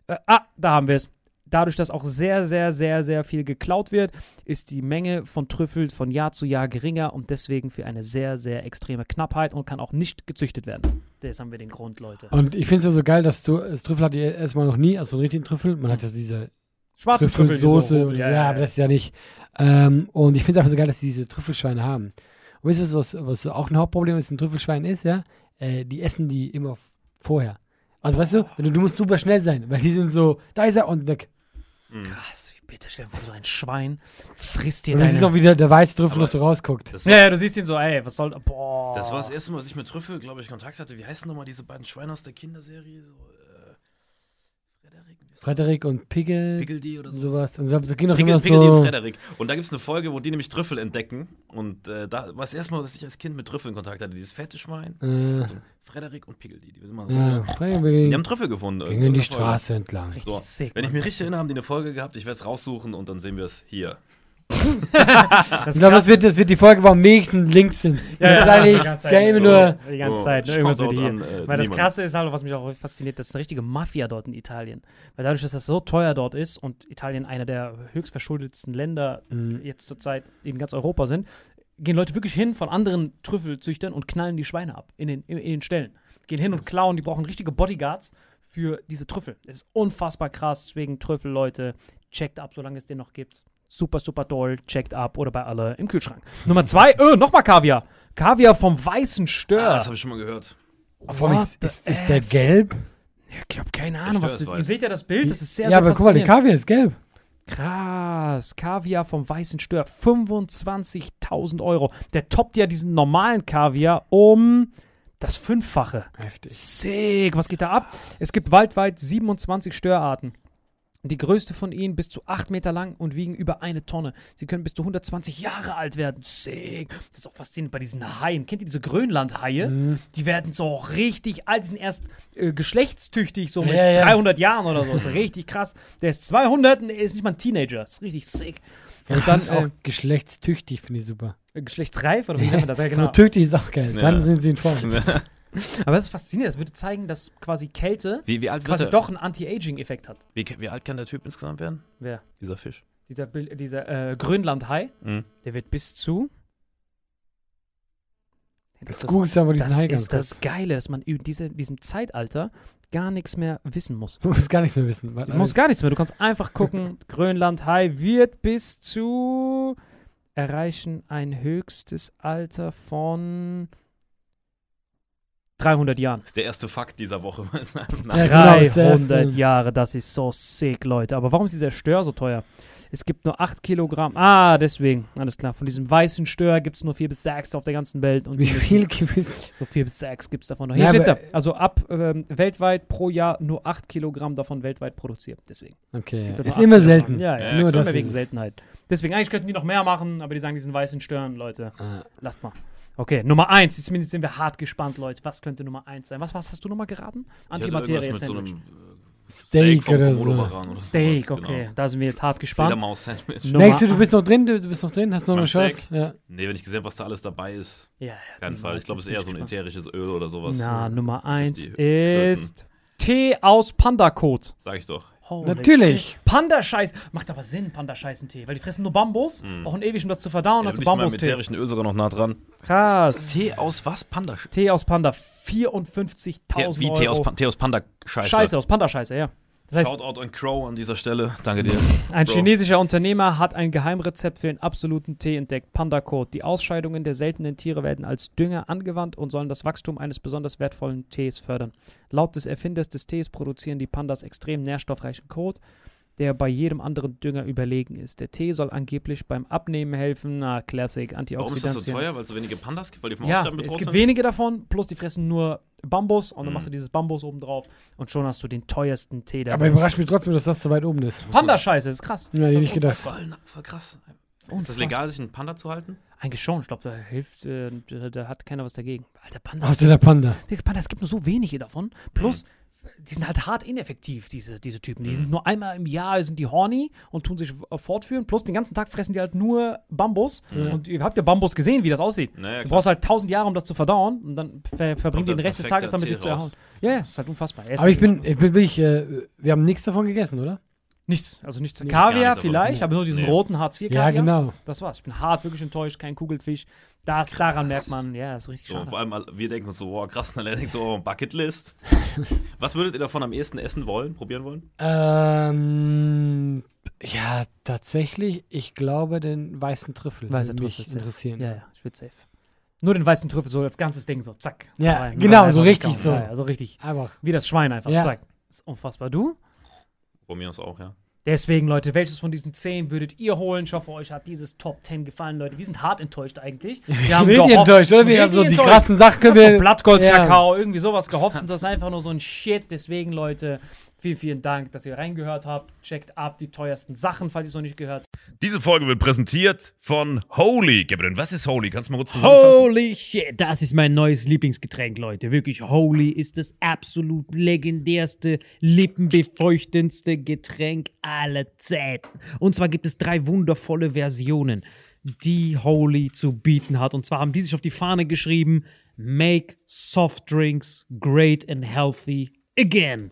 Speaker 5: Äh, ah, da haben wir es. Dadurch, dass auch sehr, sehr, sehr, sehr viel geklaut wird, ist die Menge von Trüffel von Jahr zu Jahr geringer und deswegen für eine sehr, sehr extreme Knappheit und kann auch nicht gezüchtet werden. Das haben wir den Grund, Leute.
Speaker 4: Und ich finde es ja so geil, dass du, das Trüffel hat ihr erstmal noch nie, also so einen richtigen Trüffel. Man hat ja diese
Speaker 5: Schwarze
Speaker 4: Trüffelsoße.
Speaker 5: die so-
Speaker 4: so, ja, aber das ist ja nicht. Ähm, und ich finde es einfach so geil, dass sie diese Trüffelschweine haben. Und wisst ihr, was, was auch ein Hauptproblem ist, ein Trüffelschwein ist, ja? Äh, die essen die immer vorher. Also weißt du, du, du musst super schnell sein, weil die sind so, da ist er und weg.
Speaker 5: Krass, wie bitte, stell dir vor, so ein Schwein frisst dir
Speaker 4: Und das ist
Speaker 5: deine...
Speaker 4: auch wieder der weiße Trüffel, was so rausguckt.
Speaker 3: Das
Speaker 5: Ja, ja, du siehst ihn so, ey, was soll... Boah.
Speaker 3: das war das erste Mal, dass ich mit Trüffel, glaube ich, Kontakt hatte. Wie heißen nochmal diese beiden Schweine aus der Kinderserie? So, äh,
Speaker 4: Frederik und Pigel,
Speaker 3: Piggledy oder sowas.
Speaker 4: sowas. Und da ging noch
Speaker 3: Piggle,
Speaker 4: immer
Speaker 3: und
Speaker 4: so.
Speaker 3: Frederik. Und da gibt es eine Folge, wo die nämlich Trüffel entdecken. Und äh, da war es erstmal, dass ich als Kind mit Trüffeln Kontakt hatte. Dieses fette Schwein.
Speaker 4: Äh,
Speaker 3: So, Frederik und Piggledy. Die, sind immer-
Speaker 4: ja, Frederik
Speaker 3: die haben Trüffel gefunden.
Speaker 4: ging in die. Straße entlang.
Speaker 3: So,
Speaker 5: sick.
Speaker 3: wenn ich mich richtig erinnere, haben die eine Folge gehabt. Ich werde es raussuchen und dann sehen wir es hier.
Speaker 5: Das
Speaker 4: Ich glaube, das wird, das wird die Folge, wo am wenigsten Links sind. das ist eigentlich der immer nur.
Speaker 5: Die ganze
Speaker 3: Oh,
Speaker 5: Zeit, ne? Irgendwas
Speaker 3: Shoutout
Speaker 5: wird hier.
Speaker 3: an, äh,
Speaker 5: Weil das. Krasse ist halt, was mich auch fasziniert, das ist eine richtige Mafia dort in Italien. Weil dadurch, dass das so teuer dort ist und Italien einer der höchst verschuldetsten Länder
Speaker 4: Mhm.
Speaker 5: jetzt zurzeit in ganz Europa sind, gehen Leute wirklich hin von anderen Trüffelzüchtern und knallen die Schweine ab in den, in, in den Ställen. Gehen hin und klauen, die brauchen richtige Bodyguards für diese Trüffel. Das ist unfassbar krass, deswegen Trüffel, Leute, checkt ab, solange es den noch gibt. Super, super toll, checkt ab oder bei alle im Kühlschrank. Nummer zwei, äh, nochmal Kaviar. Kaviar vom weißen Stör.
Speaker 3: Ah, das habe ich schon mal gehört.
Speaker 5: What
Speaker 4: ist, ist, ist der gelb?
Speaker 5: Ich habe keine Ahnung, was das
Speaker 3: ist.
Speaker 5: Ihr seht ja das Bild, das ist sehr,
Speaker 4: ja,
Speaker 5: sehr
Speaker 4: aber guck mal, der. Kaviar ist gelb.
Speaker 5: Krass, Kaviar vom weißen Stör, 25.000 Euro. Der toppt ja diesen normalen Kaviar um das Fünffache.
Speaker 4: Heftig.
Speaker 5: Sick, was geht da ab? Es gibt weltweit 27 Störarten. Die größte von ihnen bis zu 8 Meter lang und wiegen über eine Tonne. Sie können bis zu 120 Jahre alt werden. Sick. Das ist auch faszinierend bei diesen Haien. Kennt ihr diese Grönlandhaie?
Speaker 4: Mhm.
Speaker 5: Die werden so richtig alt, die sind erst äh, geschlechtstüchtig, so mit
Speaker 4: Ja, ja.
Speaker 5: 300 Jahren oder so. Das ist richtig krass. Der ist 200 und er ist nicht mal ein Teenager. Das ist richtig sick. Und dann
Speaker 4: auch
Speaker 5: äh,
Speaker 4: geschlechtstüchtig, finde ich super.
Speaker 5: geschlechtsreif oder wie nennt man das? Ja, genau.
Speaker 4: Nur tüchtig ist auch geil.
Speaker 3: Ja.
Speaker 4: Dann sind sie in Form.
Speaker 5: Aber das ist faszinierend. Das würde zeigen, dass quasi Kälte
Speaker 3: wie, wie, alt wird
Speaker 5: quasi
Speaker 3: der,
Speaker 5: doch einen Anti-Aging-Effekt hat.
Speaker 3: wie, wie alt kann der Typ insgesamt werden?
Speaker 5: Wer?
Speaker 3: Dieser Fisch.
Speaker 5: Dieser, dieser äh, Grönlandhai,
Speaker 3: Mhm.
Speaker 5: der wird bis zu. Das,
Speaker 4: Das googelst du aber diesen
Speaker 5: das
Speaker 4: Hai ganz
Speaker 5: ist das. Geile, dass man in diese, diesem Zeitalter gar nichts mehr wissen muss.
Speaker 4: Du musst gar nichts mehr wissen.
Speaker 5: Du musst gar nichts mehr. Du kannst einfach gucken, Grönlandhai wird bis zu erreichen ein höchstes Alter von 300 Jahren.
Speaker 3: Das ist der erste Fakt dieser Woche.
Speaker 4: Ja, genau, ist der
Speaker 5: 300
Speaker 4: erste.
Speaker 5: Jahre, das ist so sick, Leute. Aber warum ist dieser Stör so teuer? Es gibt nur 8 Kilogramm. Ah, deswegen. Alles klar. Von diesem weißen Stör gibt es nur 4 bis 6 auf der ganzen Welt. Und
Speaker 4: Wie viel gibt's?
Speaker 5: So 4 bis 6 gibt es davon noch.
Speaker 4: Ja,
Speaker 5: Hier steht's ja.
Speaker 4: aber-
Speaker 5: Also ab ähm, weltweit pro Jahr nur 8 Kilogramm davon weltweit produziert. Deswegen.
Speaker 4: Okay.
Speaker 5: Gibt
Speaker 4: Ist immer
Speaker 5: 8 Kilogramm.
Speaker 4: selten.
Speaker 5: Ja, ja.
Speaker 3: Ja,
Speaker 5: nur das
Speaker 4: das
Speaker 5: wegen
Speaker 4: ist es.
Speaker 5: Seltenheit. Deswegen, eigentlich könnten die noch mehr machen, aber die sagen diesen weißen Stören, Leute.
Speaker 4: Ah,
Speaker 5: Lasst mal. Okay, Nummer 1. Zumindest sind wir hart gespannt, Leute. Was könnte Nummer 1 sein? Was, was hast du nochmal geraten? Antimaterie
Speaker 3: mit so
Speaker 5: Sandwich.
Speaker 3: einem äh,
Speaker 4: Steak
Speaker 3: vom
Speaker 4: oder so.
Speaker 3: Oder
Speaker 5: Steak,
Speaker 3: sowas,
Speaker 5: okay.
Speaker 3: Genau.
Speaker 5: Da sind wir jetzt hart gespannt.
Speaker 4: Denkst du, bist noch drin? Du, bist noch drin? Hast du noch eine Chance? Ja.
Speaker 3: Nee, wenn ich gesehen habe, was da alles dabei ist,
Speaker 5: Ja, ja.
Speaker 3: keinen Fall. Ich glaube, es ist eher so ein
Speaker 5: ätherisches.
Speaker 3: Öl oder sowas.
Speaker 5: Na, Nummer
Speaker 3: die
Speaker 5: 1
Speaker 3: Flöten.
Speaker 5: ist Tee aus Pandakot.
Speaker 3: Sag ich doch.
Speaker 5: Holy
Speaker 4: Natürlich.
Speaker 5: shit. Panda-Scheiß. Macht aber Sinn, Panda-Scheißen-Tee. Weil die fressen nur Bambus, brauchen ewig, um das zu verdauen.
Speaker 3: Ja,
Speaker 5: also
Speaker 3: mal mit
Speaker 5: Bambustee.
Speaker 3: ätherischen Öl sogar noch nah dran.
Speaker 5: Krass.
Speaker 3: Tee aus was? Panda.
Speaker 5: Tee aus Panda.
Speaker 3: Tee,
Speaker 5: 54.000
Speaker 3: wie
Speaker 5: Euro.
Speaker 3: Tee aus, Pa- Tee aus Panda-Scheiße.
Speaker 5: Scheiße, aus Panda-Scheiße, ja. Das heißt,
Speaker 3: Shoutout an Crow an dieser Stelle. Danke dir.
Speaker 5: Ein
Speaker 3: Bro.
Speaker 5: chinesischer Unternehmer hat ein Geheimrezept für den absoluten Tee entdeckt, Panda-Code. Die Ausscheidungen der seltenen Tiere werden als Dünger angewandt und sollen das Wachstum eines besonders wertvollen Tees fördern. Laut des Erfinders des Tees produzieren die Pandas extrem nährstoffreichen Code, der bei jedem anderen Dünger überlegen ist. Der Tee soll angeblich beim Abnehmen helfen. Na, Classic,
Speaker 3: Warum ist das
Speaker 5: Antioxidantien.
Speaker 3: so teuer? Weil es so wenige Pandas gibt? Weil die vom
Speaker 5: Ja,
Speaker 3: Aussterben
Speaker 5: es gibt
Speaker 3: sind?
Speaker 5: wenige davon, plus die fressen nur Bambus und dann
Speaker 3: Mhm.
Speaker 5: machst du dieses Bambus oben drauf und schon hast du den teuersten Tee der
Speaker 4: Aber
Speaker 5: Welt.
Speaker 4: überrascht mich trotzdem, dass das so weit oben ist.
Speaker 5: Panda-Scheiße, ist krass.
Speaker 4: Ja,
Speaker 5: Ist
Speaker 4: hätte
Speaker 5: das
Speaker 4: ich gedacht.
Speaker 3: Voll, voll krass. Ist das legal, sich einen Panda zu halten?
Speaker 5: Eigentlich schon. Ich glaube, da hilft, äh, da, da hat keiner was dagegen. Alter, Panda.
Speaker 4: Außer der Panda.
Speaker 5: Digga, Panda, es gibt nur so wenige davon. Plus,
Speaker 3: Mhm.
Speaker 5: Die sind halt hart ineffektiv, diese, diese Typen. Die sind nur einmal im Jahr sind die horny und tun sich äh, fortführen. Plus, den ganzen Tag fressen die halt nur Bambus. Und ihr habt ja Bambus gesehen, wie das aussieht.
Speaker 3: Naja,
Speaker 5: Du brauchst halt tausend Jahre, um das zu verdauen. Und dann ver verbringen die den Rest des Tages damit, sich zu erhauen. Ja, ja, ist halt unfassbar. Er
Speaker 4: Aber ich bin, ich bin wirklich, äh, wir haben nichts davon gegessen, oder?
Speaker 5: Nichts. Also nichts.
Speaker 3: Gar
Speaker 5: Kaviar
Speaker 3: nichts davon.
Speaker 5: vielleicht, aber nur diesen
Speaker 3: Nee.
Speaker 5: roten Hartz IV
Speaker 4: Ja, genau.
Speaker 5: Das war's. Ich bin hart wirklich enttäuscht. Kein Kugelfisch. Das, daran merkt man, ja, das ist richtig
Speaker 3: So,
Speaker 5: schade.
Speaker 3: vor allem, all- wir denken uns so, wow, krass, und dann denkt so, oh, Bucketlist. Was würdet ihr davon am ehesten essen wollen, probieren wollen?
Speaker 4: Ähm, ja, tatsächlich, ich glaube, den weißen Trüffel
Speaker 5: Weißer
Speaker 4: würde mich
Speaker 5: Trüffel,
Speaker 4: interessieren.
Speaker 5: Ja, ja, ich würde safe. Nur den weißen Trüffel, so als ganzes Ding, so zack.
Speaker 4: Ja,
Speaker 5: rein.
Speaker 4: genau,
Speaker 5: Einfach
Speaker 4: so richtig so.
Speaker 5: Ja, ja, so richtig.
Speaker 4: Einfach.
Speaker 5: Wie das Schwein einfach,
Speaker 4: Ja.
Speaker 5: zack. Das ist unfassbar. Du?
Speaker 3: Von mir aus auch, ja.
Speaker 5: Deswegen, Leute, welches von diesen 10 würdet ihr holen? Ich hoffe, euch hat dieses Top 10 gefallen, Leute. Wir sind hart enttäuscht eigentlich. Wir
Speaker 4: Ich richtig
Speaker 5: gehofft-
Speaker 4: enttäuscht, oder? Wir haben so die
Speaker 5: enttäuscht.
Speaker 4: krassen Sachen wir.
Speaker 5: Blattgold,
Speaker 4: Ja.
Speaker 5: Kakao, irgendwie sowas gehofft und das ist einfach nur so ein Shit. Deswegen, Leute,
Speaker 6: Vielen, vielen Dank, dass ihr reingehört habt. Checkt ab die teuersten Sachen, falls ihr es noch nicht gehört habt.
Speaker 3: Diese Folge wird präsentiert von Holy. Gabriel, was ist Holy? Kannst du mal kurz zusammenfassen?
Speaker 5: Holy shit, das ist mein neues Lieblingsgetränk, Leute. Wirklich, Holy ist das absolut legendärste, lippenbefeuchtendste Getränk aller Zeiten. Und zwar gibt es drei wundervolle Versionen, die Holy zu bieten hat. Und zwar haben die sich auf die Fahne geschrieben: Make soft drinks great and healthy again.